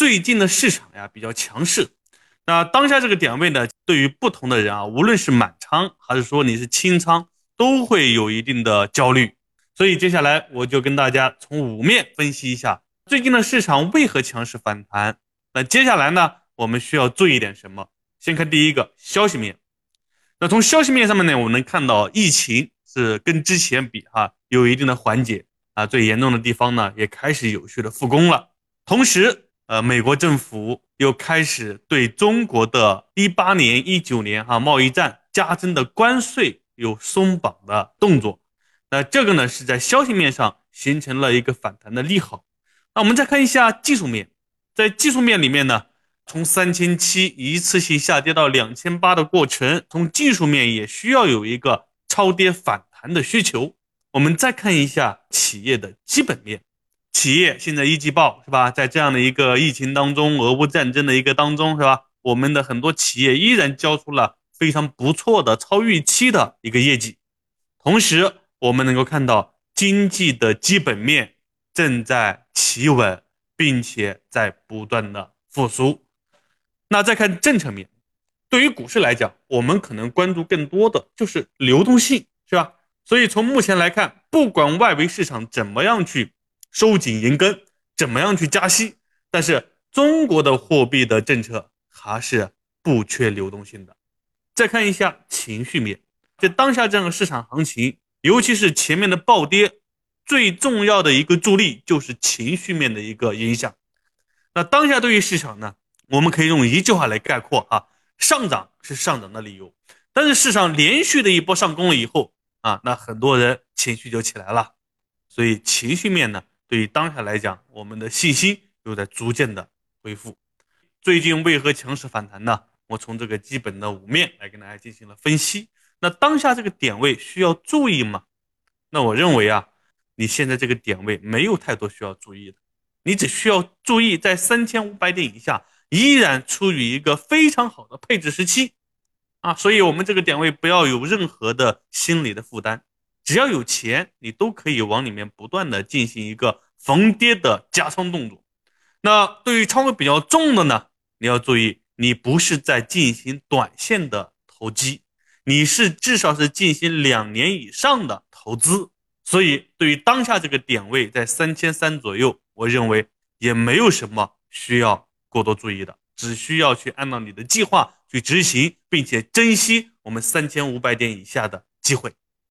最近的市场呀比较强势，那当下这个点位呢，对于不同的人啊，无论是满仓还是说你是清仓，都会有一定的焦虑。所以接下来我就跟大家从五面分析一下最近的市场为何强势反弹。那接下来呢，我们需要注意点什么？先看第一个消息面。那从消息面上面呢，我们能看到疫情是跟之前比哈有一定的缓解啊，最严重的地方呢也开始有序的复工了。同时，呃，美国政府又开始对中国的一八年、一九年哈贸易战加征的关税有松绑的动作。那这个呢是在消息面上形成了一个反弹的利好。那我们再看一下技术面，在技术面里面呢，从三千七一次性下跌到两千八的过程，从技术面也需要有一个超跌反弹的需求。我们再看一下企业的基本面。企业现在一季报是吧？在这样的一个疫情当中，俄乌战争的一个当中是吧？我们的很多企业依然交出了非常不错的、超预期的一个业绩。同时，我们能够看到经济的基本面正在企稳，并且在不断的复苏。那再看政策面，对于股市来讲，我们可能关注更多的就是流动性，是吧？所以从目前来看，不管外围市场怎么样去。收紧银根，怎么样去加息？但是中国的货币的政策还是不缺流动性的。再看一下情绪面，在当下这样的市场行情，尤其是前面的暴跌，最重要的一个助力就是情绪面的一个影响。那当下对于市场呢，我们可以用一句话来概括啊：上涨是上涨的理由，但是市场连续的一波上攻了以后啊，那很多人情绪就起来了。所以情绪面呢？对于当下来讲，我们的信心又在逐渐的恢复。最近为何强势反弹呢？我从这个基本的五面来跟大家进行了分析。那当下这个点位需要注意吗？那我认为啊，你现在这个点位没有太多需要注意的，你只需要注意在三千五百点以下依然处于一个非常好的配置时期啊，所以我们这个点位不要有任何的心理的负担。只要有钱，你都可以往里面不断的进行一个逢跌的加仓动作。那对于仓位比较重的呢，你要注意，你不是在进行短线的投机，你是至少是进行两年以上的投资。所以，对于当下这个点位在三千三左右，我认为也没有什么需要过多注意的，只需要去按照你的计划去执行，并且珍惜我们三千五百点以下的机会。